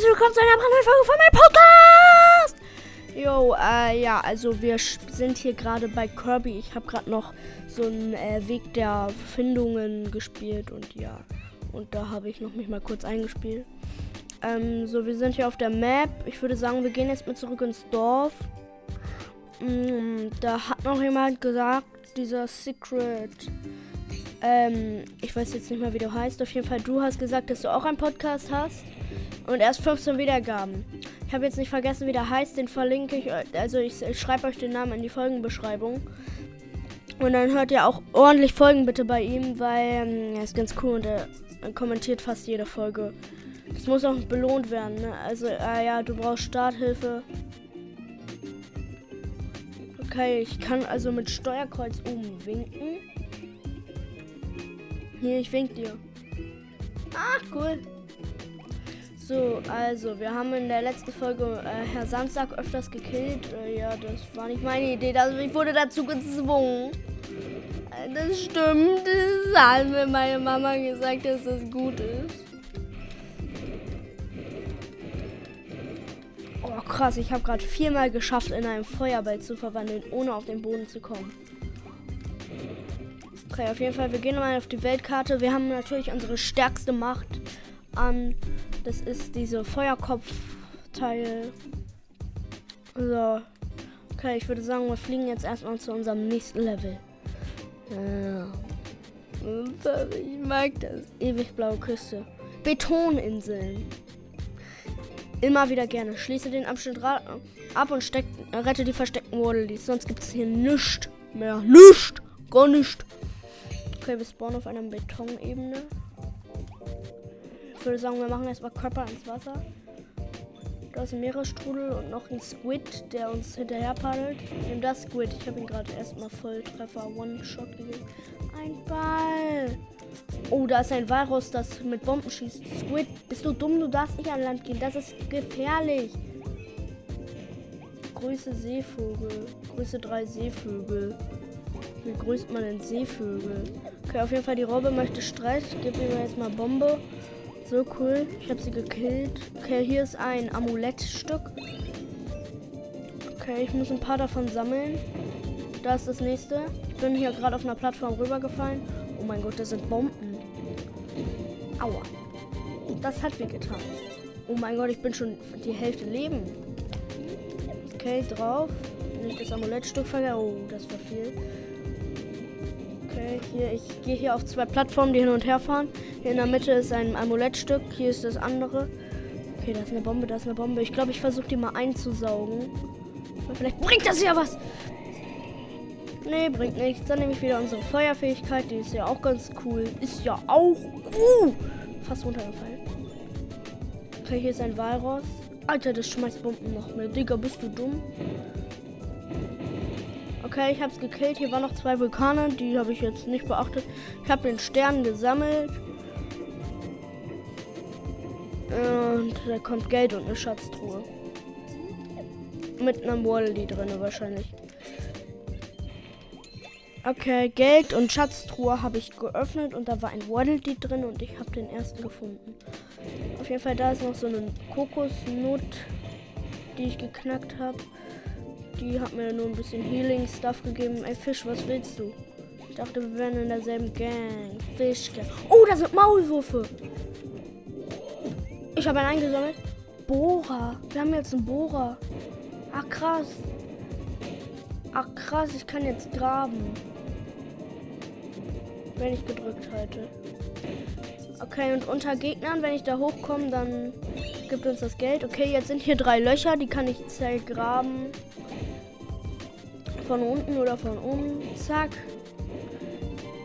herzlich willkommen zu einer brandneuen Folge von meinem Podcast! Jo, äh, ja, also wir sind hier gerade bei Kirby. Ich habe gerade noch so einen äh, Weg der Findungen gespielt und ja, und da habe ich noch mich mal kurz eingespielt. Ähm, so, wir sind hier auf der Map. Ich würde sagen, wir gehen jetzt mal zurück ins Dorf. Mm, da hat noch jemand gesagt, dieser Secret ähm, ich weiß jetzt nicht mehr, wie du heißt. Auf jeden Fall, du hast gesagt, dass du auch einen Podcast hast. Und erst 15 Wiedergaben. Ich habe jetzt nicht vergessen, wie der heißt. Den verlinke ich. Also ich, schreibe euch den Namen in die Folgenbeschreibung. Und dann hört ihr auch ordentlich Folgen bitte bei ihm, weil ähm, er ist ganz cool und er kommentiert fast jede Folge. Das muss auch belohnt werden. Ne? Also, äh, ja, du brauchst Starthilfe. Okay, ich kann also mit Steuerkreuz oben winken. Hier, ich wink dir. Ach, cool. So, also, wir haben in der letzten Folge äh, Herr Samstag öfters gekillt. Äh, ja, das war nicht meine Idee. Also, ich wurde dazu gezwungen. Äh, das stimmt. Das hat mir meine Mama gesagt, dass das gut ist. Oh, krass. Ich habe gerade viermal geschafft, in einen Feuerball zu verwandeln, ohne auf den Boden zu kommen. Okay, auf jeden Fall, wir gehen mal auf die Weltkarte. Wir haben natürlich unsere stärkste Macht an. Das ist diese Feuerkopfteil. So. Okay, ich würde sagen, wir fliegen jetzt erstmal zu unserem nächsten Level. Ja. Ich mag das. Ewig blaue Küste. Betoninseln. Immer wieder gerne. Schließe den Abschnitt ab und steck, rette die versteckten Waddleys. Sonst gibt es hier nichts mehr. Nichts. Gar nichts. Okay, wir spawnen auf einer Betonebene. Ich würde sagen, wir machen erstmal Körper ins Wasser. Da ist ein Meeresstrudel und noch ein Squid, der uns hinterher paddelt. Nimm das Squid. Ich habe ihn gerade erstmal Volltreffer One-Shot gegeben. Ein Ball. Oh, da ist ein Walrus, das mit Bomben schießt. Squid, bist du dumm? Du darfst nicht an Land gehen. Das ist gefährlich. Größe Seevogel. Größe 3 Seevögel. Wie grüßt man den Seevögel? Okay, auf jeden Fall die Robbe möchte Stress. Ich gebe ihm jetzt mal Bombe. So cool. Ich habe sie gekillt. Okay, hier ist ein Amulettstück. Okay, ich muss ein paar davon sammeln. Da ist das nächste. Ich bin hier gerade auf einer Plattform rübergefallen. Oh mein Gott, das sind Bomben. Aua. Das hat wehgetan. Oh mein Gott, ich bin schon die Hälfte Leben. Okay, drauf. Nicht das Amulettstück vergessen. Oh, das war viel. Okay, hier, ich gehe hier auf zwei Plattformen, die hin und her fahren. Hier in der Mitte ist ein Amulettstück, hier ist das andere. Okay, da ist eine Bombe, da ist eine Bombe. Ich glaube, ich versuche die mal einzusaugen. vielleicht bringt das ja was. Nee, bringt nichts. Dann nehme ich wieder unsere Feuerfähigkeit. Die ist ja auch ganz cool. Ist ja auch uh, fast runtergefallen. Okay, hier ist ein Walross. Alter, das schmeißt Bomben noch mehr. Digga, bist du dumm? Okay, ich habe es gekillt. Hier waren noch zwei Vulkane, die habe ich jetzt nicht beachtet. Ich habe den Stern gesammelt. Und da kommt Geld und eine Schatztruhe. Mit einem Waddle drin wahrscheinlich. Okay, Geld und Schatztruhe habe ich geöffnet und da war ein Waddle drin und ich habe den ersten gefunden. Auf jeden Fall, da ist noch so eine Kokosnut, die ich geknackt habe. Die hat mir nur ein bisschen Healing-Stuff gegeben. Ey, Fisch, was willst du? Ich dachte, wir wären in derselben Gang. Fischgang. Oh, da sind Maulwürfe. Ich habe einen eingesammelt. Bohrer. Wir haben jetzt einen Bohrer. Ach, krass. Ach, krass. Ich kann jetzt graben. Wenn ich gedrückt halte. Okay, und unter Gegnern, wenn ich da hochkomme, dann gibt uns das Geld. Okay, jetzt sind hier drei Löcher, die kann ich zergraben von unten oder von oben. Zack.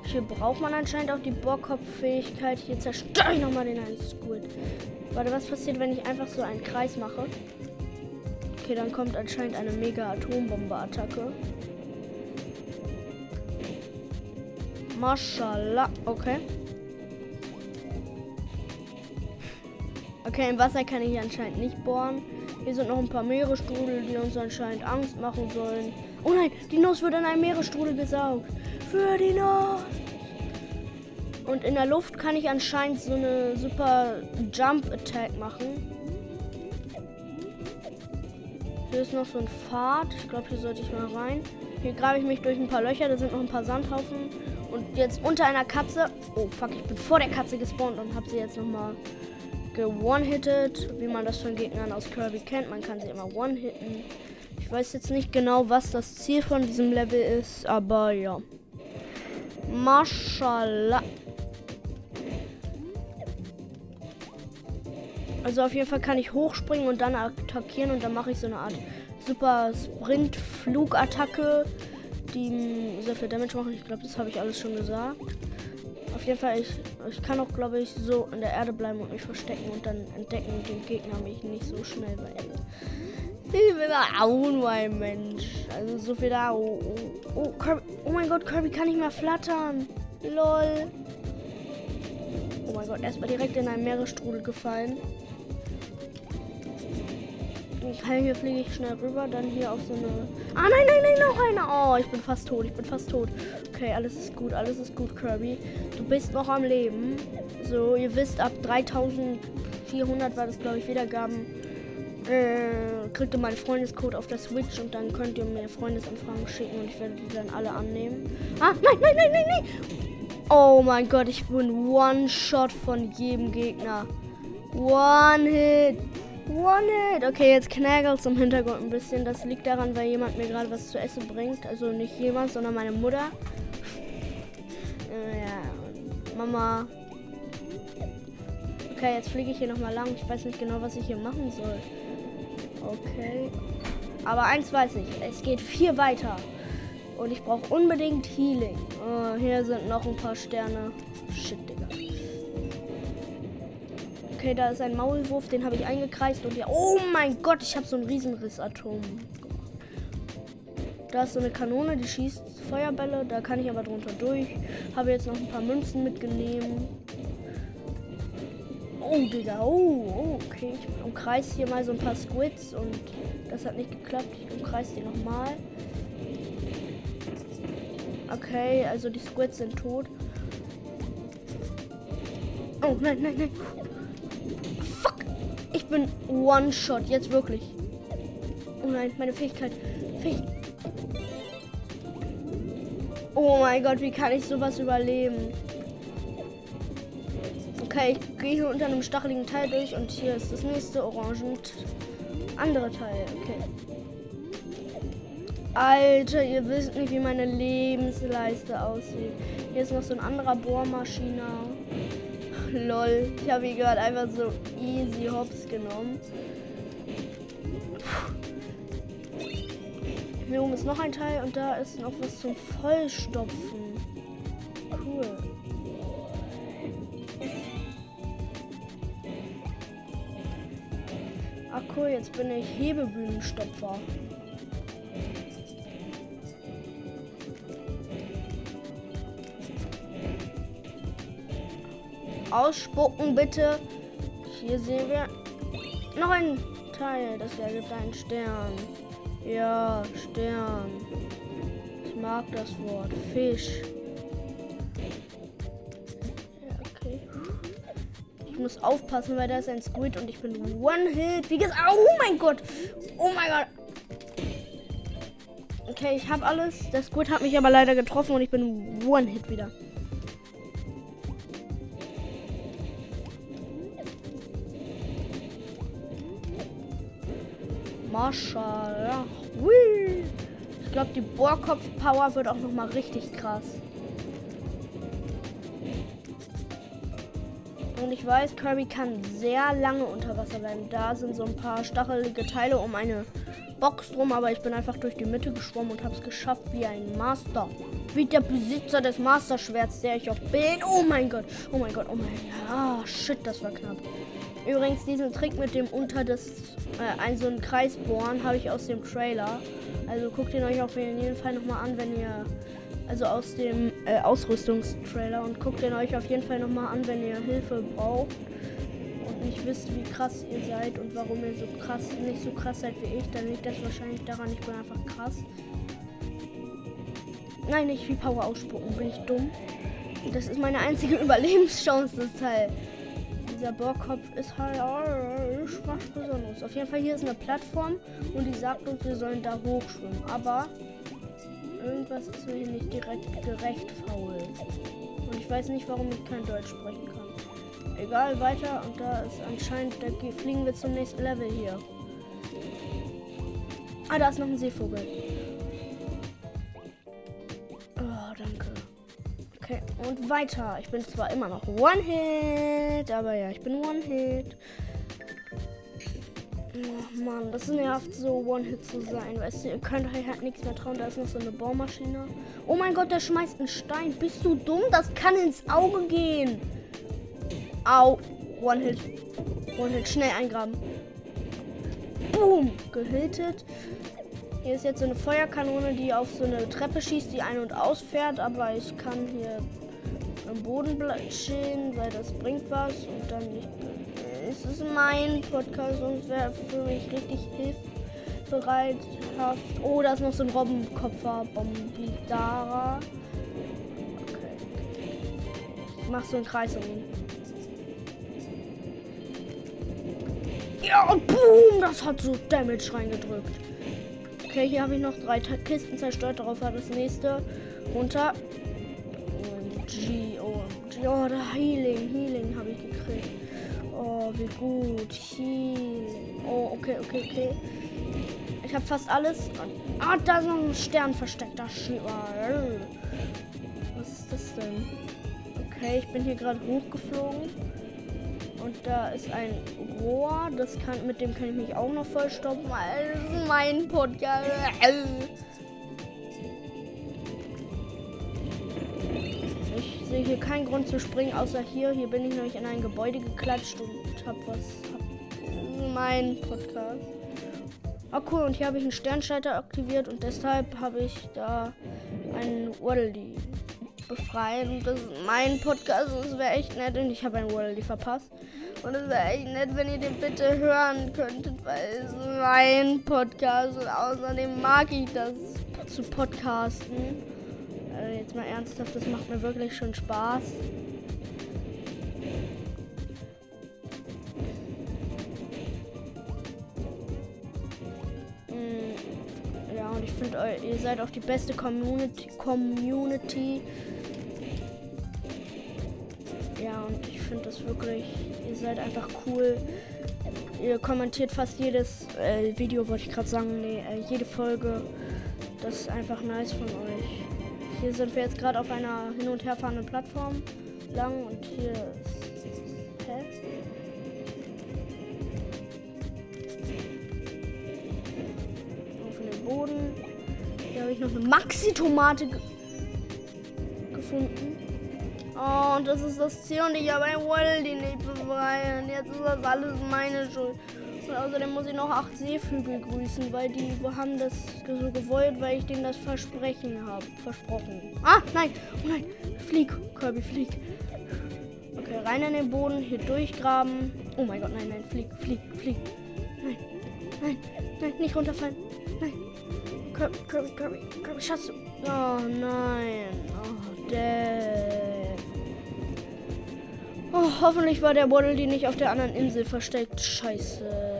Hier braucht man anscheinend auch die Bohrkopffähigkeit. Hier zerstöre ich nochmal den einen Squid. Warte, was passiert, wenn ich einfach so einen Kreis mache? Okay, dann kommt anscheinend eine mega Atombombe-Attacke. Mashallah. Okay. Okay, im Wasser kann ich anscheinend nicht bohren. Hier sind noch ein paar Meeresstrudel, die uns anscheinend Angst machen sollen. Oh nein, die Nuss wird in einem Meeresstrudel gesaugt. Für die Nuss. Und in der Luft kann ich anscheinend so eine super Jump Attack machen. Hier ist noch so ein Pfad. Ich glaube, hier sollte ich mal rein. Hier grabe ich mich durch ein paar Löcher. Da sind noch ein paar Sandhaufen. Und jetzt unter einer Katze. Oh, fuck, ich bin vor der Katze gespawnt und habe sie jetzt nochmal ge-one-hitted. Wie man das von Gegnern aus Kirby kennt. Man kann sie immer one-hitten. Ich weiß jetzt nicht genau, was das Ziel von diesem Level ist, aber ja. Mashallah. Also auf jeden Fall kann ich hochspringen und dann attackieren und dann mache ich so eine Art super Sprint-Flugattacke, die sehr viel Damage machen. Ich glaube, das habe ich alles schon gesagt. Auf jeden Fall, ich, ich kann auch, glaube ich, so in der Erde bleiben und mich verstecken und dann entdecken den Gegner mich nicht so schnell, weil ich bin auch nur ein Mensch. Also so viel da. Oh, oh, oh, Kirby, oh mein Gott, Kirby kann nicht mehr flattern. Lol. Oh mein Gott, erstmal direkt in einen Meeresstrudel gefallen. Ich kann hier fliege ich schnell rüber, dann hier auf so eine. Ah nein, nein, nein, noch eine. Oh, ich bin fast tot. Ich bin fast tot. Okay, alles ist gut, alles ist gut, Kirby. Du bist noch am Leben. So, ihr wisst, ab 3400 war das, glaube ich, Wiedergaben. Äh, kriegt ihr meinen Freundescode auf der Switch und dann könnt ihr mir Freundesanfragen schicken und ich werde die dann alle annehmen. Ah, nein, nein, nein, nein, nein! Oh mein Gott, ich bin One-Shot von jedem Gegner. One-Hit. One-Hit. Okay, jetzt knagelt es im Hintergrund ein bisschen. Das liegt daran, weil jemand mir gerade was zu essen bringt. Also nicht jemand, sondern meine Mutter. Äh, ja, Mama. Okay, jetzt fliege ich hier nochmal lang. Ich weiß nicht genau, was ich hier machen soll. Okay. Aber eins weiß ich. Es geht viel weiter. Und ich brauche unbedingt Healing. Oh, hier sind noch ein paar Sterne. Shit. Okay, da ist ein Maulwurf, den habe ich eingekreist und ja. Oh mein Gott, ich habe so ein Riesenrissatom. Da ist so eine Kanone, die schießt Feuerbälle, da kann ich aber drunter durch. Habe jetzt noch ein paar Münzen mitgenommen. Oh, Digga, oh, oh, okay. Ich umkreise hier mal so ein paar Squids und das hat nicht geklappt. Ich umkreise die nochmal. Okay, also die Squids sind tot. Oh, nein, nein, nein. Ich bin One-Shot, jetzt wirklich. Oh nein, meine Fähigkeit. Fähig oh mein Gott, wie kann ich sowas überleben? Okay, ich gehe hier unter einem stacheligen Teil durch und hier ist das nächste orangen andere Teil. Okay. Alter, ihr wisst nicht, wie meine Lebensleiste aussieht. Hier ist noch so ein anderer Bohrmaschiner. Lol, ich habe ihn gerade einfach so easy hops genommen. Hier oben ist noch ein Teil und da ist noch was zum Vollstopfen. Cool. Ach cool, jetzt bin ich Hebebühnenstopfer. Ausspucken bitte. Hier sehen wir noch ein Teil. Das ergibt einen Stern. Ja, Stern. Ich mag das Wort. Fisch. Ich muss aufpassen, weil da ist ein Squid und ich bin One-Hit. Wie gesagt, oh mein Gott. Oh mein Gott. Okay, ich habe alles. Der Squid hat mich aber leider getroffen und ich bin One-Hit wieder. Mashallah. Ich glaube, die Bohrkopf-Power wird auch noch mal richtig krass. Und ich weiß, Kirby kann sehr lange unter Wasser bleiben. Da sind so ein paar stachelige Teile um eine Box drum, aber ich bin einfach durch die Mitte geschwommen und habe es geschafft wie ein Master. Wie der Besitzer des Master-Schwerts, der ich auch bin. Oh mein Gott, oh mein Gott, oh mein Gott. Ah, shit, das war knapp. Übrigens, diesen Trick mit dem unter das, äh, ein so einen Kreis bohren, habe ich aus dem Trailer. Also guckt ihn euch auf jeden Fall nochmal an, wenn ihr, also aus dem äh, Ausrüstungstrailer und guckt ihn euch auf jeden Fall nochmal an, wenn ihr Hilfe braucht und nicht wisst, wie krass ihr seid und warum ihr so krass, nicht so krass seid wie ich, dann liegt das wahrscheinlich daran, ich bin einfach krass. Nein, nicht wie Power ausspucken, bin ich dumm. Das ist meine einzige Überlebenschance, das Teil dieser Bohrkopf ist halt oh, Besonderes. Auf jeden Fall hier ist eine Plattform und die sagt uns, wir sollen da hochschwimmen. Aber irgendwas ist mir hier nicht direkt gerecht faul. Und ich weiß nicht, warum ich kein Deutsch sprechen kann. Egal, weiter. Und da ist anscheinend, da fliegen wir zum nächsten Level hier. Ah, da ist noch ein Seevogel. Und weiter. Ich bin zwar immer noch One-Hit, aber ja, ich bin One-Hit. Oh Mann, das nervt so, One-Hit zu sein. Weißt du, ihr könnt euch halt nichts mehr trauen. Da ist noch so eine Bohrmaschine. Oh mein Gott, der schmeißt einen Stein. Bist du dumm? Das kann ins Auge gehen. Au. One-Hit. One-Hit. Schnell eingraben. Boom. Gehittet. Hier ist jetzt so eine Feuerkanone, die auf so eine Treppe schießt, die ein- und ausfährt. Aber ich kann hier am Boden stehen, weil das bringt was. Und dann nicht es ist mein Podcast und wäre für mich richtig hilfsbereithaft. Oh, da ist noch so ein Robbenkopfer. Bombidara. Okay. Ich mach so einen Kreis um ihn. Ja, und boom, das hat so Damage reingedrückt. Okay, hier habe ich noch drei Kisten zerstört. Darauf hat das nächste runter. Oh, da Healing, Healing habe ich gekriegt. Oh, wie gut. Healing. Oh, okay, okay, okay. Ich habe fast alles. Ah, da ist noch ein Stern versteckt. Da Was ist das denn? Okay, ich bin hier gerade hochgeflogen. Und da ist ein Rohr. Das kann, mit dem kann ich mich auch noch vollstoppen. Also mein Podcast. Sehe hier keinen Grund zu springen, außer hier. Hier bin ich nämlich in ein Gebäude geklatscht und habe was. Hab mein Podcast. Oh cool, und hier habe ich einen Sternschalter aktiviert und deshalb habe ich da einen Waddle befreien. Das ist mein Podcast und es wäre echt nett. Und ich habe einen Waddle verpasst. Und es wäre echt nett, wenn ihr den bitte hören könntet, weil es ist mein Podcast und außerdem mag ich das zu podcasten äh, jetzt mal ernsthaft, das macht mir wirklich schon Spaß. Mm, ja, und ich finde, ihr seid auch die beste Community. Community. Ja, und ich finde das wirklich, ihr seid einfach cool. Ihr kommentiert fast jedes äh, Video, wollte ich gerade sagen, nee, äh, jede Folge. Das ist einfach nice von euch. Hier sind wir jetzt gerade auf einer hin und her fahrenden Plattform lang und hier ist. Hä? Auf dem Boden. Hier habe ich noch eine Maxi-Tomate ge gefunden. Oh, und das ist das Ziel und ich habe ein Waldi nicht befreien. Jetzt ist das alles meine Schuld. Und außerdem muss ich noch acht Seevögel grüßen, weil die haben das so gewollt, weil ich denen das Versprechen habe. Versprochen. Ah, nein. Oh nein. Flieg, Kirby, flieg. Okay, rein in den Boden, hier durchgraben. Oh mein Gott, nein, nein, flieg, flieg, flieg. Nein, nein, nein, nicht runterfallen. Nein. Kirby, Kirby, Kirby, Kirby, schaffst. Oh nein. Oh. Oh, hoffentlich war der Waddle die nicht auf der anderen Insel versteckt. Scheiße.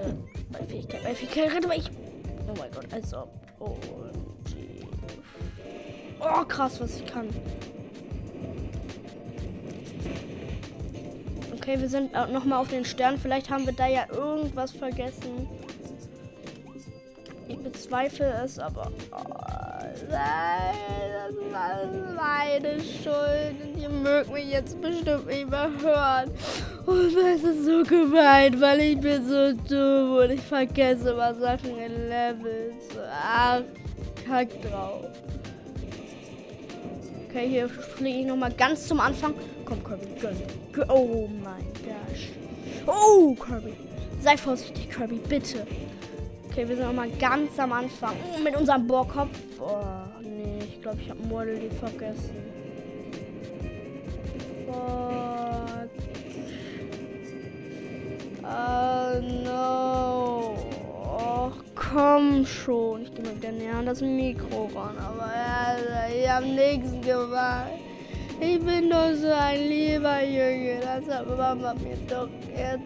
Fähigkeit, bei Fähigkeit rette mich. Oh mein Gott, also. Oh, oh krass, was ich kann. Okay, wir sind noch mal auf den Stern. Vielleicht haben wir da ja irgendwas vergessen. Ich bezweifle es, aber... Oh nein, das war meine Schuld. Und ihr mögt mich jetzt bestimmt nicht mehr hören. Und das ist so gemein, weil ich bin so dumm und ich vergesse immer Sachen in Levels. Ach, kack drauf. Okay, hier fliege ich nochmal ganz zum Anfang. Komm, Kirby, gönn. Oh mein Gosh. Oh, Kirby. Sei vorsichtig, Kirby, bitte. Okay, wir sind nochmal ganz am Anfang. Oh, mit unserem Bohrkopf. Oh, nee, ich glaube, ich habe Model vergessen. Fuck. Oh no. Och, komm schon. Ich gehe mal wieder näher an das Mikro ran. Aber ja, ich habe nichts gemacht. Ich bin doch so ein lieber Junge. Das hat Mama mir doch jetzt.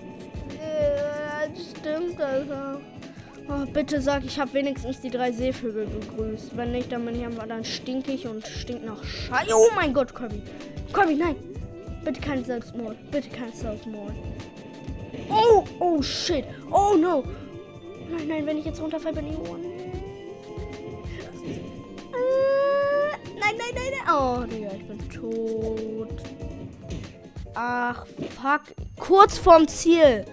Das stimmt da ist er. Oh, bitte sag, ich habe wenigstens die drei Seevögel begrüßt. Wenn nicht, dann bin ich einfach dann stinkig und stinkt nach Scheiße. Oh mein Gott, Kirby. Kirby, nein. Bitte kein Selbstmord. Bitte kein Selbstmord. Oh, oh shit. Oh no. Nein, nein, wenn ich jetzt runterfalle, bin ich. Oh. Äh, nein, nein, nein, nein. Oh, Digga, ich bin tot. Ach, fuck. Kurz vorm Ziel.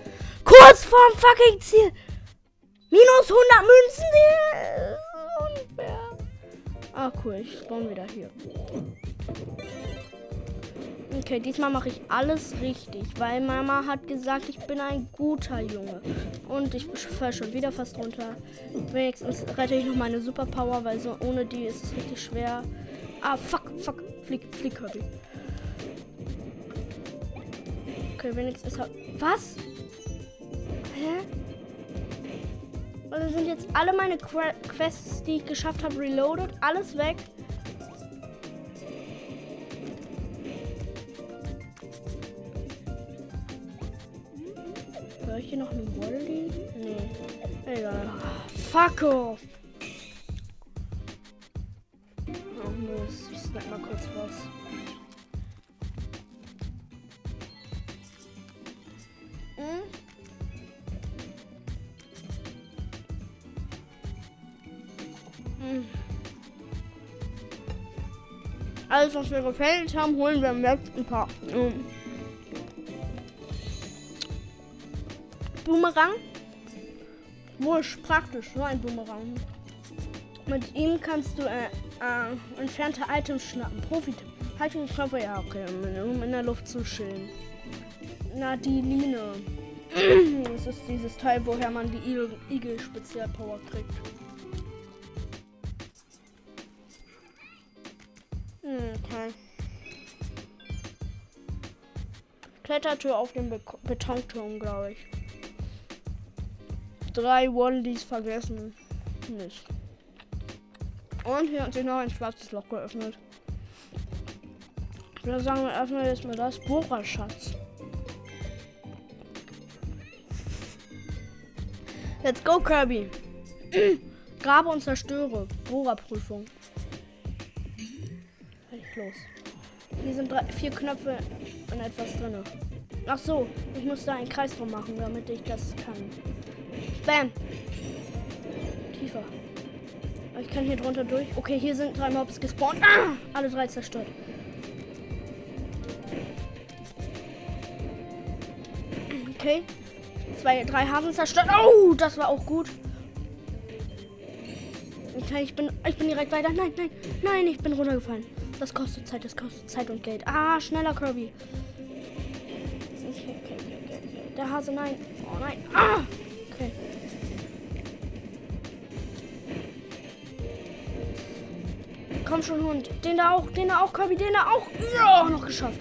Kurz vorm fucking Ziel. Minus 100 Münzen. Unfair. Ah, cool. Ich spawn wieder hier. Okay, diesmal mache ich alles richtig, weil Mama hat gesagt, ich bin ein guter Junge. Und ich fall schon wieder fast runter. Wenigstens rette ich noch meine Superpower, weil so ohne die ist es richtig schwer. Ah, fuck, fuck. Flieg, flieg, Kirby. Okay, wenigstens ist er... Was? Hä? Also sind jetzt alle meine Quests, die ich geschafft habe, reloaded. Alles weg. Ich hier noch eine Wally? Nee. Egal. Fuck off. Oh Mist. Ich snack mal kurz was. Alles, was wir gefällt haben, holen wir im letzten Part. Ähm, Boomerang. Wurscht, praktisch, so ein Boomerang. Mit ihm kannst du äh, äh, entfernte Items schnappen. Profi. Haltungskörper, ja, okay, um in der Luft zu chillen. Na, die Line. das ist dieses Teil, woher man die Igel-Spezialpower kriegt. Okay. Klettertür auf dem Be Betonturm, glaube ich. Drei Wallies vergessen. Nicht. Und hier hat sich noch ein schwarzes Loch geöffnet. Ich würde sagen, wir öffnen jetzt mal das Bohrerschatz. Let's go, Kirby. Grabe und zerstöre. Bohrerprüfung los. Hier sind drei, vier Knöpfe und etwas drin. Ach so, ich muss da einen Kreis drum machen, damit ich das kann. Bam! Tiefer. Ich kann hier drunter durch. Okay, hier sind drei Mobs gespawnt. Ah! Alle drei zerstört. Okay. Zwei, drei Hasen zerstört. Oh, das war auch gut. Okay, ich bin, ich bin direkt weiter. Nein, nein, nein, ich bin runtergefallen. Das kostet Zeit, das kostet Zeit und Geld. Ah, schneller Kirby. Der Hase, nein. Oh nein. Ah! Komm schon, Hund. Den da auch, den da auch, Kirby, den da auch. Ja, noch geschafft.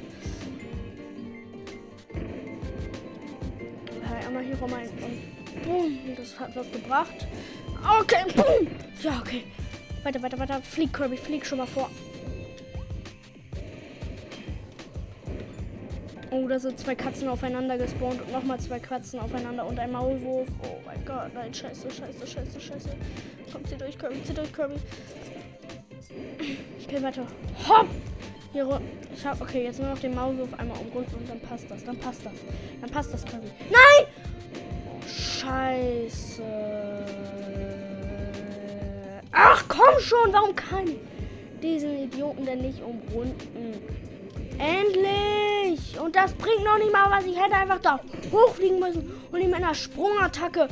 Okay, einmal hier rum ein. Und boom. Das hat was gebracht. Okay, boom. Ja, okay. Weiter, weiter, weiter. Flieg, Kirby, flieg schon mal vor. Oh, da sind zwei Katzen aufeinander gespawnt und nochmal zwei Katzen aufeinander und ein Maulwurf. Oh mein Gott, nein, scheiße, scheiße, scheiße, scheiße. Kommt sie durch, Kirby, sie durch, Kirby. Ich will weiter. Hopp! Hier Ich hab, okay, jetzt nur noch den Maulwurf einmal umrunden und dann passt das, dann passt das. Dann passt das, Kirby. Nein! Scheiße. Ach, komm schon, warum kann diesen Idioten denn nicht umrunden? Endlich! Und das bringt noch nicht mal was. Ich hätte einfach da hochfliegen müssen und ihn mit einer Sprungattacke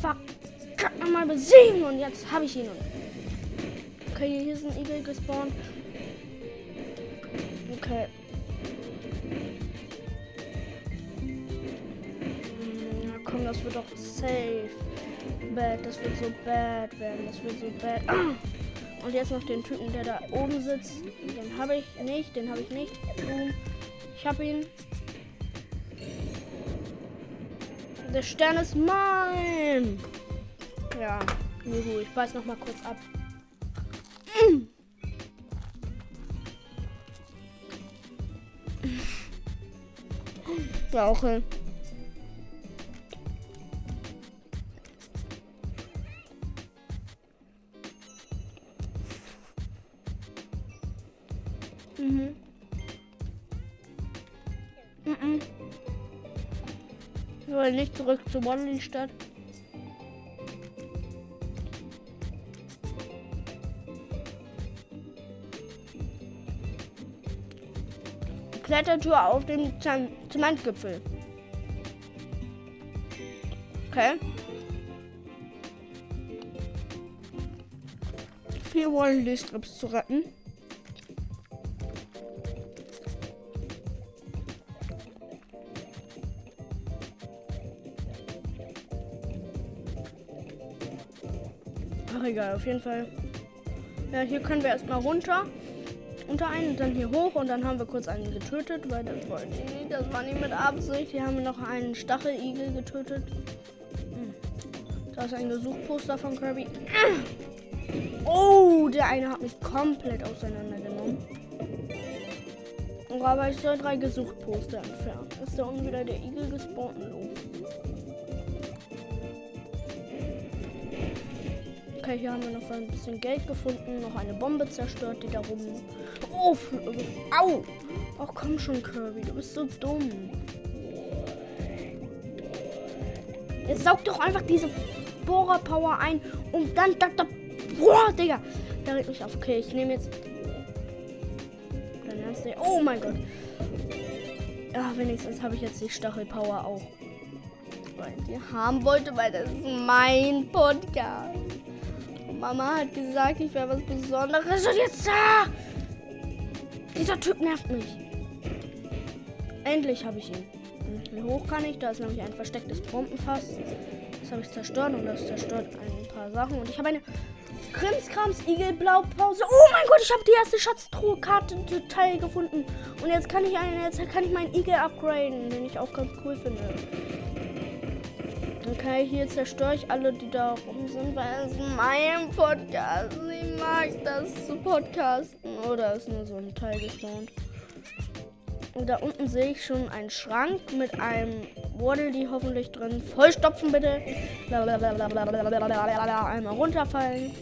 verkackt nochmal besiegen. Und jetzt habe ich ihn. Okay, hier ein Igel gespawnt. Okay. Na komm, das wird doch safe. Bad, das wird so bad werden. Das wird so bad. Und jetzt noch den Typen, der da oben sitzt. Den habe ich nicht, den habe ich nicht. Ich habe ihn. Der Stern ist mein. Ja, juhu, ich beiß noch mal kurz ab. Brauche. Mhm. Mhm. Ich will nicht zurück zur Wandelstadt. Klettertour auf dem Zementgipfel. Okay. Vier Wally-Strips zu retten. Ach egal, auf jeden Fall. Ja, hier können wir erstmal runter unter einen und dann hier hoch und dann haben wir kurz einen getötet, weil das wollten die nicht. Das war nicht mit Absicht. Hier haben wir noch einen Stacheligel getötet. Hm. Da ist ein Gesuchposter von Kirby. Oh, der eine hat mich komplett auseinandergenommen. Aber ich soll drei Gesuchtposter entfernen. Ist da unten wieder der Igel gespawnt? Okay, hier haben wir noch ein bisschen Geld gefunden, noch eine Bombe zerstört, die da rum. Oh, au! Ach komm schon, Kirby, du bist so dumm. Jetzt saug doch einfach diese Bohrer Power ein und dann, da, da, boah, Digga. Da regt mich auf. Okay, ich nehme jetzt. Oh mein Gott. Ja, wenigstens habe ich jetzt die Stachelpower auch. Weil die haben wollte, weil das ist mein Podcast. Mama hat gesagt, ich wäre was Besonderes. Und jetzt. Ah! Dieser Typ nervt mich. Endlich habe ich ihn. Wie hoch kann ich? Da ist nämlich ein verstecktes Bombenfass. Das habe ich zerstört und das zerstört ein paar Sachen. Und ich habe eine Krimskrams Igel Blaupause. Oh mein Gott, ich habe die erste Schatztruhe-Karte Teil gefunden. Und jetzt kann ich einen, jetzt kann ich meinen Igel upgraden, den ich auch ganz cool finde. Okay, hier zerstöre ich alle, die da rum sind, weil es mein Podcast. Ich mag das zu podcasten. Oder ist nur so ein Teil gespawnt. Und da unten sehe ich schon einen Schrank mit einem Waddle hoffentlich drin. Vollstopfen bitte. Einmal runterfallen.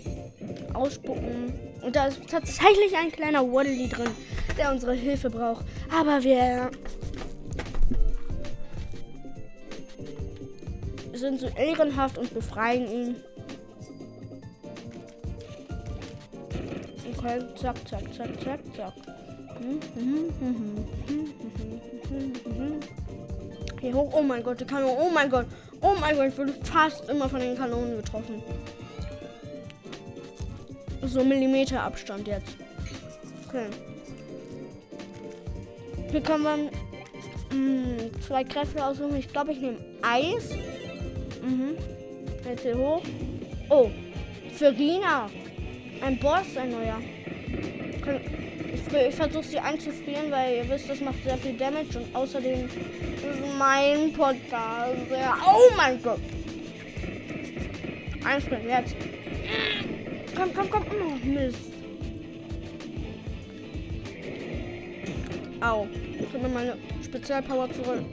Ausspucken. Und da ist tatsächlich ein kleiner Waddle drin, der unsere Hilfe braucht. Aber wir sind so ehrenhaft und befreien ihn. Okay, zack, zack, zack, zack, zack. Hier hoch. Oh mein Gott, die Kanone. Oh mein Gott. Oh mein Gott, ich wurde fast immer von den Kanonen getroffen. So Millimeter Abstand jetzt. Okay. Hier kann man mh, hm, zwei Kräfte aussuchen. Ich glaube, ich nehme Eis. Mhm. Hier hoch. Oh, für Rina. Ein Boss, ein neuer. Ich, ich versuche sie einzufrieren, weil ihr wisst, das macht sehr viel Damage und außerdem ist mein Podcast. Ja. Oh mein Gott. Einfrieren, jetzt. Komm, komm, komm. Oh, Mist. Au. Ich habe meine Spezialpower zurück.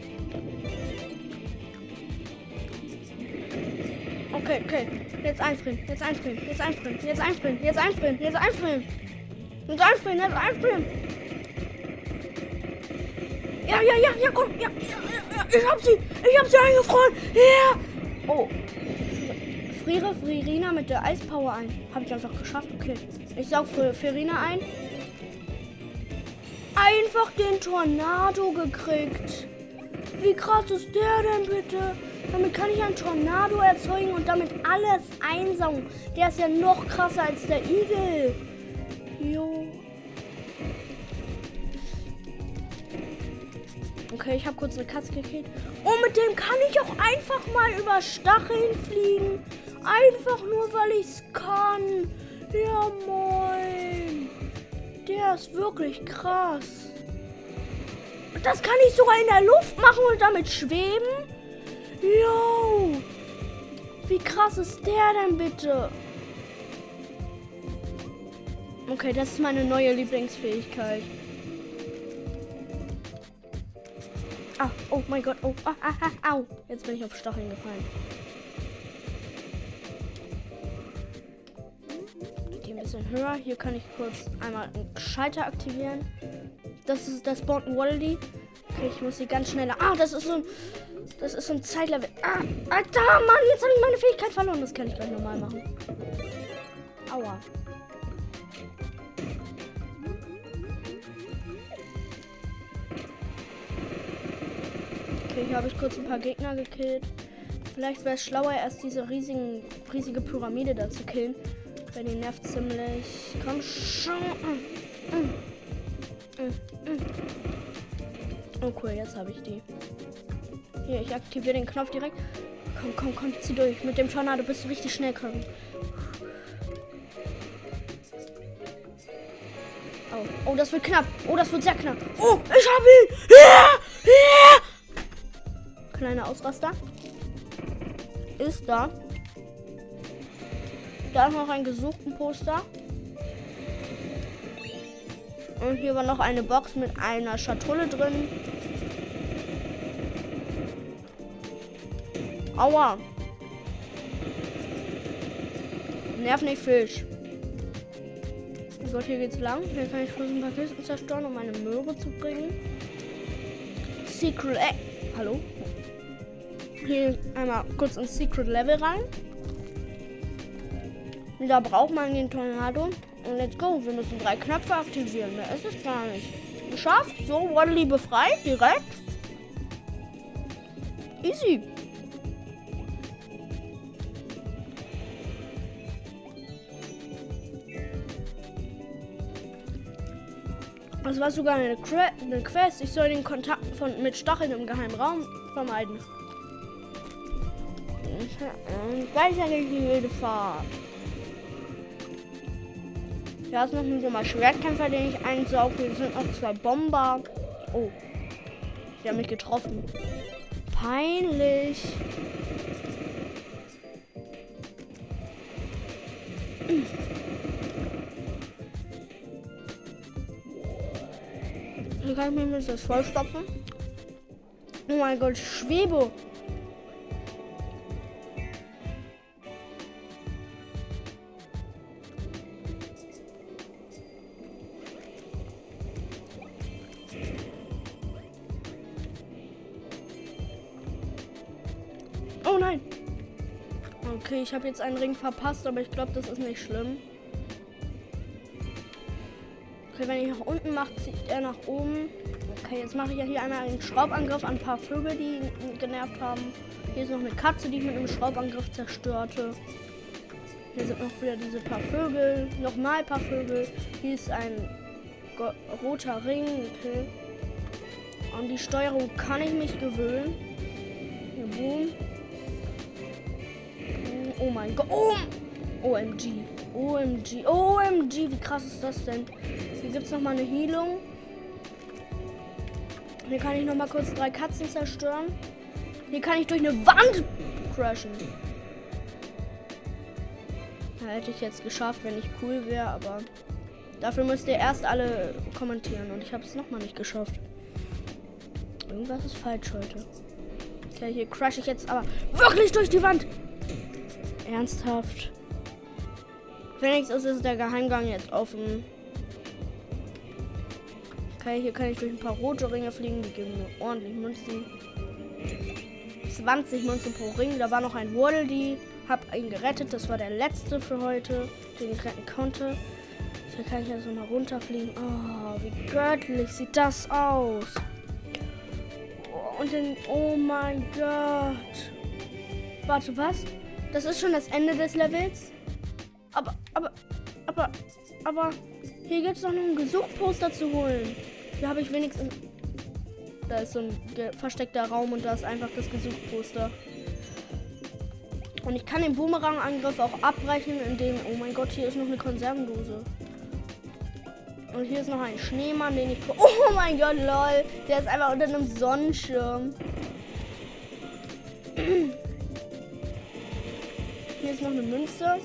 Okay, okay. Jetzt einfrieren, jetzt einfrieren, jetzt einfrieren, jetzt einfrieren, jetzt einfrieren, jetzt einfrieren. Jetzt einfrieren, jetzt einfrieren. Ja, ja, ja, ja, komm, ja, ich hab sie, ich hab sie eingefroren. Ja. Oh. Friere Fririna mit der Eispower ein. Habe ich einfach geschafft, okay. Ich saug für Ferina ein. Einfach den Tornado gekriegt. Wie krass ist der denn bitte? Damit kann ich einen Tornado erzeugen und damit alles einsaugen. Der ist ja noch krasser als der Igel. Jo. Okay, ich habe kurz eine Katze gekillt. Und mit dem kann ich auch einfach mal über Stacheln fliegen. Einfach nur, weil ich es kann. Ja, moin. Der ist wirklich krass. Das kann ich sogar in der Luft machen und damit schweben. Yo! Wie krass ist der denn bitte? Okay, das ist meine neue Lieblingsfähigkeit. Ah, oh mein Gott, oh, ah, ah, ah, au. Jetzt bin ich auf Stacheln gefallen. Die ein bisschen höher. Hier kann ich kurz einmal einen Schalter aktivieren. Das ist das ein Wallaby. Okay, ich muss sie ganz schnell. Ah, das ist so ein. Das ist so ein Zeitlevel. Ah, Alter, Mann, jetzt habe ich meine Fähigkeit verloren. Das kann ich gleich nochmal machen. Aua. Okay, hier habe ich kurz ein paar Gegner gekillt. Vielleicht wäre es schlauer, erst diese riesigen, riesige Pyramide da zu killen. Weil die nervt ziemlich. Komm schon. Oh cool, jetzt habe ich die. Hier, ich aktiviere den Knopf direkt. Komm, komm, komm, zieh durch. Mit dem Tornado bist du richtig schnell können. Oh, oh, das wird knapp. Oh, das wird sehr knapp. Oh, ich habe ihn. Ja, ja. Kleiner Ausraster. Ist da. Da ist noch ein gesuchten Poster. Und hier war noch eine Box mit einer Schatulle drin. Aua. Nerv nicht Fisch. Oh Gott, hier geht's lang. Hier kann ich bloß ein paar Kisten zerstören, um meine Möhre zu bringen. Secret. Äh, hallo? Hier einmal kurz ins Secret Level rein. Da braucht man den Tornado. Und let's go. Wir müssen drei Knöpfe aktivieren. Mehr ist es gar nicht. Geschafft. So, Waddly befreit. Direkt. Easy. Das war sogar eine, eine, Quest. Ich soll den Kontakt von, mit Stacheln im geheimen Raum vermeiden. Gleicher die wilde Fahrt. Da ist noch ein dummer Schwertkämpfer, den ich einsauge. Hier sind noch zwei Bomber. Oh. Die haben mich getroffen. Peinlich. Kann ich mir das vollstopfen. Oh mein Gott, Schwebe. Oh nein. Okay, ich habe jetzt einen Ring verpasst, aber ich glaube, das ist nicht schlimm. Okay, wenn ich nach unten mache, zieht er nach oben. Okay, jetzt mache ich ja hier einmal einen Schraubangriff an ein paar Vögel, die genervt haben. Hier ist noch eine Katze, die ich mit einem Schraubangriff zerstörte. Hier sind noch wieder diese paar Vögel. Nochmal ein paar Vögel. Hier ist ein roter Ring. Okay. An die Steuerung kann ich mich gewöhnen. Hier, boom. Oh mein Gott. Oh. OMG. OMG. OMG. Wie krass ist das denn? Gibt es nochmal eine Heilung. Hier kann ich nochmal kurz drei Katzen zerstören. Hier kann ich durch eine Wand crashen. Da hätte ich jetzt geschafft, wenn ich cool wäre, aber dafür müsst ihr erst alle kommentieren. Und ich habe es nochmal nicht geschafft. Irgendwas ist falsch heute. Okay, hier crash ich jetzt aber wirklich durch die Wand. Ernsthaft. Wenigstens ist der Geheimgang jetzt offen. Okay, hier kann ich durch ein paar rote Ringe fliegen. Die geben mir ordentlich Münzen. 20 Münzen pro Ring. Da war noch ein Waddle, Hab ihn gerettet. Das war der letzte für heute, den ich retten konnte. Hier kann ich jetzt nochmal runterfliegen. Oh, wie göttlich sieht das aus. Oh, und dann, oh mein Gott. Warte, was? Das ist schon das Ende des Levels. Aber, aber, aber, aber, hier gibt es noch ein Gesuchposter zu holen. Hier habe ich wenigstens... Da ist so ein versteckter Raum und da ist einfach das Gesuchposter. Und ich kann den Boomerang-Angriff auch abbrechen, indem... Oh mein Gott, hier ist noch eine Konservendose. Und hier ist noch ein Schneemann, den ich... Oh mein Gott, lol. Der ist einfach unter einem Sonnenschirm. Hier ist noch eine Münze.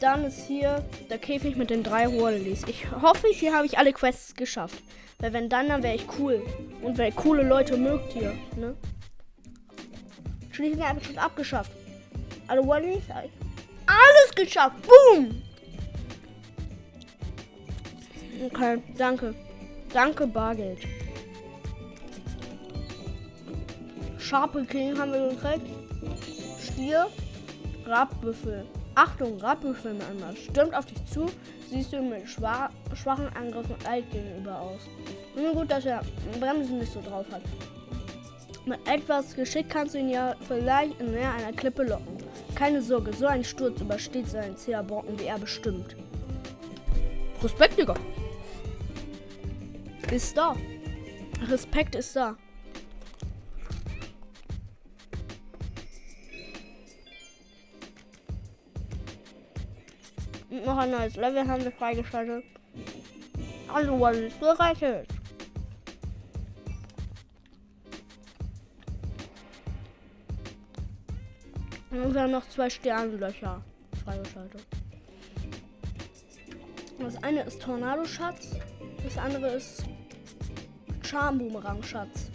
Dann ist hier der Käfig mit den drei Wallabies. Ich hoffe, hier habe ich alle Quests geschafft. Weil wenn dann, dann wäre ich cool. Und weil coole Leute mögt hier, ne? Schließlich habe ich schon abgeschafft. Alle Wallabies, alles geschafft. Boom! Okay, danke. Danke, Bargeld. Scharpe King haben wir gekriegt. Stier, Rabbüffel. Achtung, Rabbüffel miteinander. Stürmt auf dich zu, siehst du mit schwach, schwachen Angriffen alt gegenüber aus. Nur gut, dass er Bremsen nicht so drauf hat. Mit etwas Geschick kannst du ihn ja vielleicht in Nähe einer Klippe locken. Keine Sorge, so ein Sturz übersteht seinen Zählerbocken wie er bestimmt. Respekt, Digga. Ist da. Respekt ist da. Noch ein neues Level haben wir freigeschaltet. Also, was ist gerettet? Und wir haben noch zwei Sternlöcher freigeschaltet. Das eine ist Tornado-Schatz, das andere ist Charm-Boomerang-Schatz.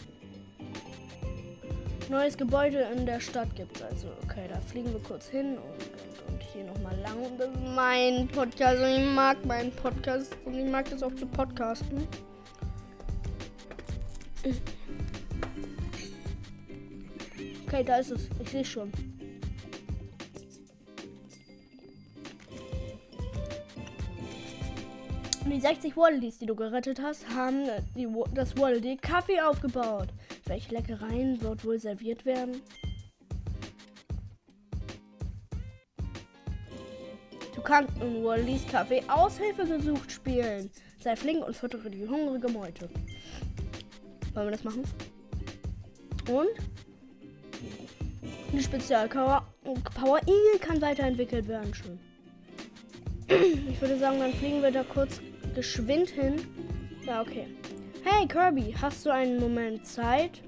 Neues Gebäude in der Stadt gibt es also. Okay, da fliegen wir kurz hin und hier nochmal lang. Und das ist mein Podcast und ich mag meinen Podcast und ich mag das auch zu podcasten. Okay, da ist es. Ich sehe schon. die 60 Wallabies, die du gerettet hast, haben die, das Wallaby Kaffee aufgebaut. Welche Leckereien wird wohl serviert werden? Du kannst in Wallys Kaffee Aushilfe gesucht spielen. Sei flink und füttere die hungrige Meute. Wollen wir das machen? Und? Die Spezialpower Power Eagle kann weiterentwickelt werden. Schön. Ich würde sagen, dann fliegen wir da kurz geschwind hin. Ja, okay. Hey Kirby, hast du einen Moment Zeit?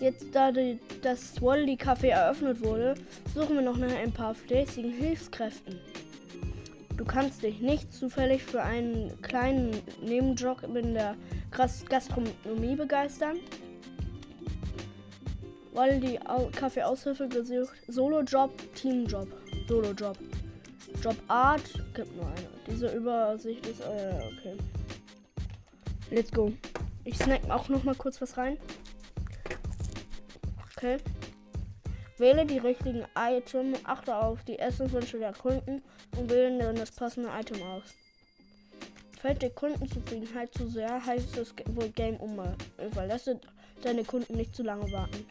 Jetzt, da die, das Wally Café eröffnet wurde, suchen wir noch nach ein paar fleißigen Hilfskräften. Du kannst dich nicht zufällig für einen kleinen Nebenjob in der Gastronomie begeistern? Wally Kaffee Aushilfe gesucht. Solo-Job, Team-Job. Solo-Job. Job Art gibt nur eine. Diese Übersicht ist. Äh, okay. Let's go. Ich snack auch noch mal kurz was rein. Okay. Wähle die richtigen Item, achte auf die Essenswünsche der Kunden und wähle dann das passende Item aus. Fällt die Kundenzufriedenheit zu sehr, heißt es wohl Game Over. Überlasse deine Kunden nicht zu lange warten.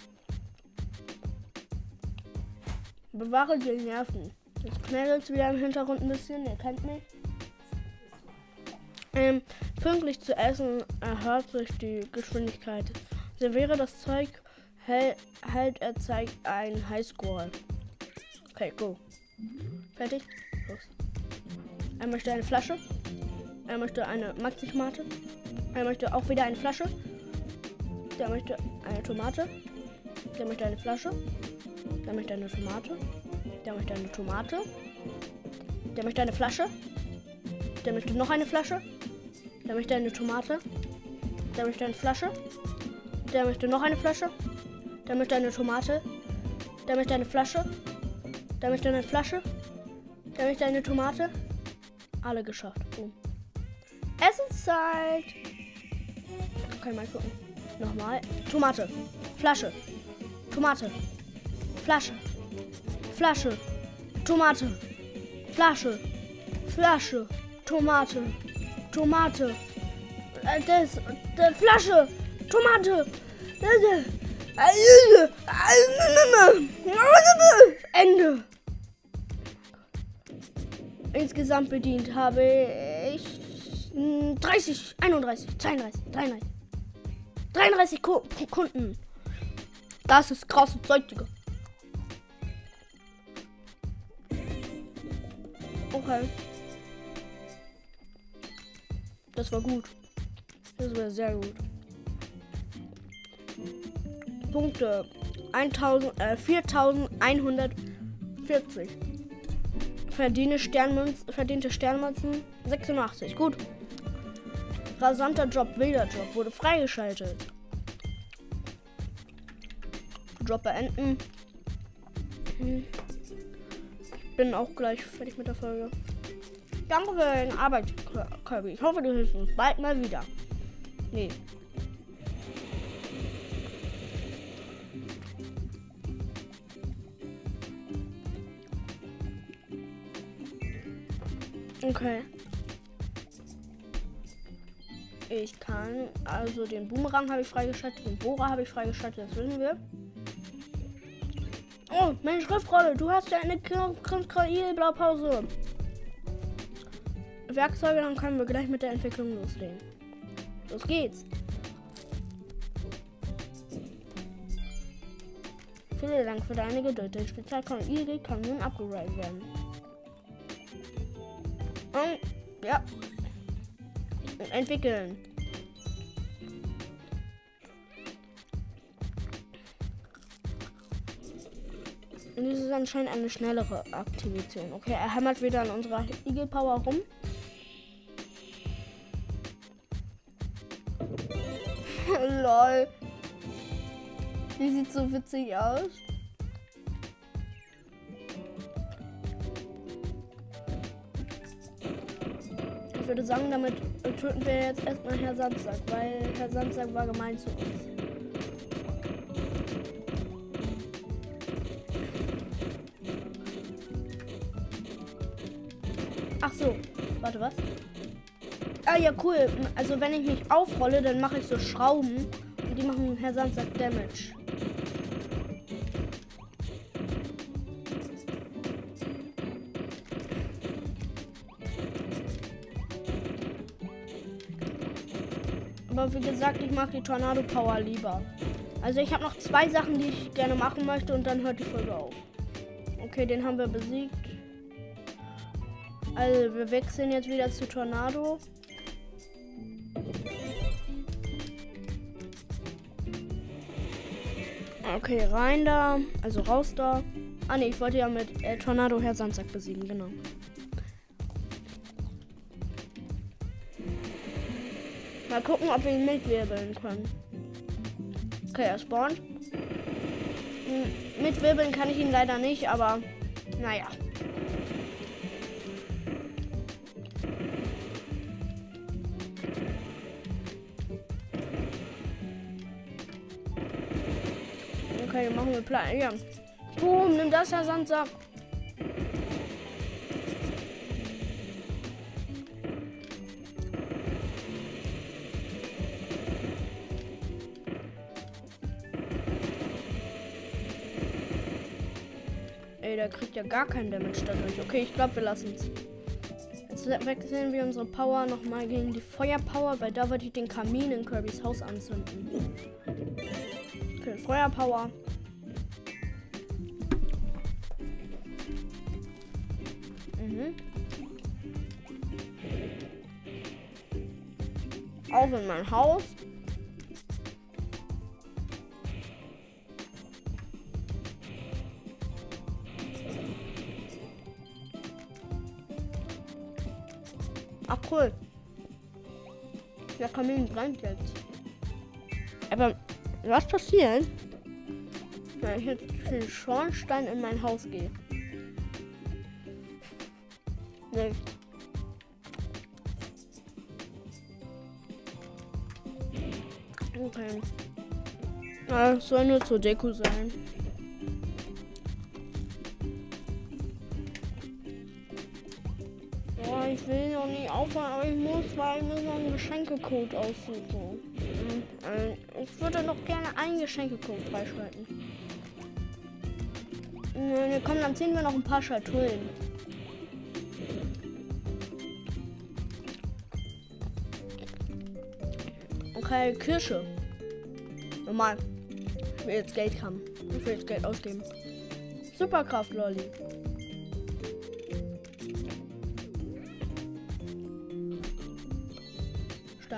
Bewahre die Nerven. Jetzt knallt es wieder im Hintergrund ein bisschen, ihr kennt mich. Ähm, pünktlich zu essen erhöht sich die Geschwindigkeit. Serviere das Zeug, hält er zeigt ein Highscore. Okay, go. Fertig? Los. Er möchte eine Flasche. Er möchte eine Maxi-Tomate. Er möchte auch wieder eine Flasche. Der möchte eine Tomate. Der möchte eine Flasche. Der möchte eine Tomate. Der möchte eine Tomate. Der möchte eine Flasche. Der möchte noch eine Flasche. Der möchte eine Tomate. Der möchte eine Flasche. Der möchte noch eine Flasche. Der möchte eine Tomate. Der möchte eine Flasche. Der möchte eine Flasche. Der möchte eine Tomate. Alle geschafft. Boom. Essenszeit. Okay, mal gucken. Nochmal. Tomate. Flasche. Tomate. Flasche. Flasche, Tomate, Flasche, Flasche, Tomate, Tomate, äh, das, der Flasche, Tomate, Ende. Insgesamt bedient habe ich 30, 31, 32, 33, 33 Kunden. Das ist krasse Zeug, Digga. Okay. Das war gut. Das war sehr gut. Punkte. 1000, äh, 4140. Verdiene Sternmünz, verdiente Sternmünzen 86. Gut. Rasanter Job, wilder Job wurde freigeschaltet. Job beenden. Hm bin auch gleich fertig mit der Folge. Danke für deine Arbeit, Kirby. Ich hoffe, du hilfst uns bald mal wieder. Nee. Okay. Ich kann, also den Boomerang habe ich freigeschaltet, den Bohrer habe ich freigeschaltet, das wissen wir. Oh, meine Schriftrolle, du hast ja eine Blaupause. Werkzeuge, dann können wir gleich mit der Entwicklung loslegen. Los geht's. Vielen Dank für deine Geduld. Dein Spezialkanon kann nun abgereiht werden. Und, ja. Entwickeln. Und dies ist anscheinend eine schnellere Aktivation. Okay, er hämmert wieder an unserer Eagle Power rum. Lol. Die sieht so witzig aus. Ich würde sagen, damit töten wir jetzt erstmal Herr Sandsack, weil Herr Sandsack war gemein zu uns. Ach so, warte, was? Ah ja, cool. Also wenn ich mich aufrolle, dann mache ich so Schrauben und die machen Herr Sandsack Damage. Aber wie gesagt, ich mag die Tornado Power lieber. Also ich habe noch zwei Sachen, die ich gerne machen möchte und dann hört die Folge auf. Okay, den haben wir besiegt. Also wir wechseln jetzt wieder zu Tornado. Okay, rein da. Also raus da. Ah ne, ich wollte ja mit äh, Tornado Herr Sandsack besiegen, genau. Mal gucken, ob wir ihn mitwirbeln können. Okay, er spawnt. Hm, mitwirbeln kann ich ihn leider nicht, aber naja. Okay, machen wir Plan. Ja. Boom, nimm das, Herr Sandsack. Der kriegt ja gar keinen Damage dadurch. Okay, ich glaube, wir lassen es. Jetzt wechseln wir unsere Power nochmal gegen die Feuerpower, weil da würde ich den Kamin in Kirbys Haus anzünden. Okay, Feuerpower. Mhm. Auf in mein Haus. Cool. Der Kamin brennt jetzt. Aber was passiert, wenn ich jetzt den Schornstein in mein Haus gehe? Nee. Okay. Ja, soll nur zur Deko sein. Aufhören, aber ich muss, muss noch einen Geschenkecode aussuchen. Mhm. Ich würde noch gerne einen Geschenkecode freischalten. Ne, komm, dann ziehen wir noch ein paar Schatullen. Okay, Kirsche. Normal. Ich will jetzt Geld haben. Ich will jetzt Geld ausgeben. Superkraft, Lolli.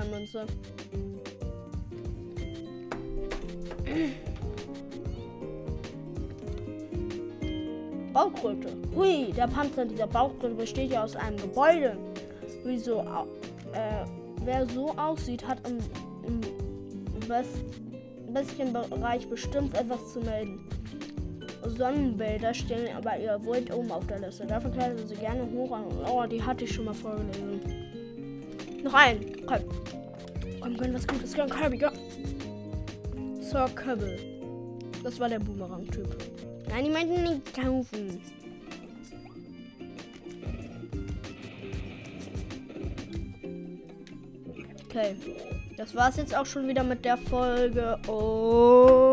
Steinmünze. Bauchkröte. Hui, der Panzer dieser Bauchkröte besteht ja aus einem Gebäude. Wieso? Äh, wer so aussieht, hat im, im Bereich bestimmt etwas zu melden. Sonnenbilder stehen aber ihr wollt oben auf der Liste. Dafür klettern sie gerne hoch an. Oh, die hatte ich schon mal vorgelesen. Noch ein. Komm. Komm, gönn was Gutes. Gönn Kirby, gönn. Sir Köbel. Das war der Boomerang-Typ. Nein, die meinten nicht kaufen. Okay. Das war's jetzt auch schon wieder mit der Folge. Und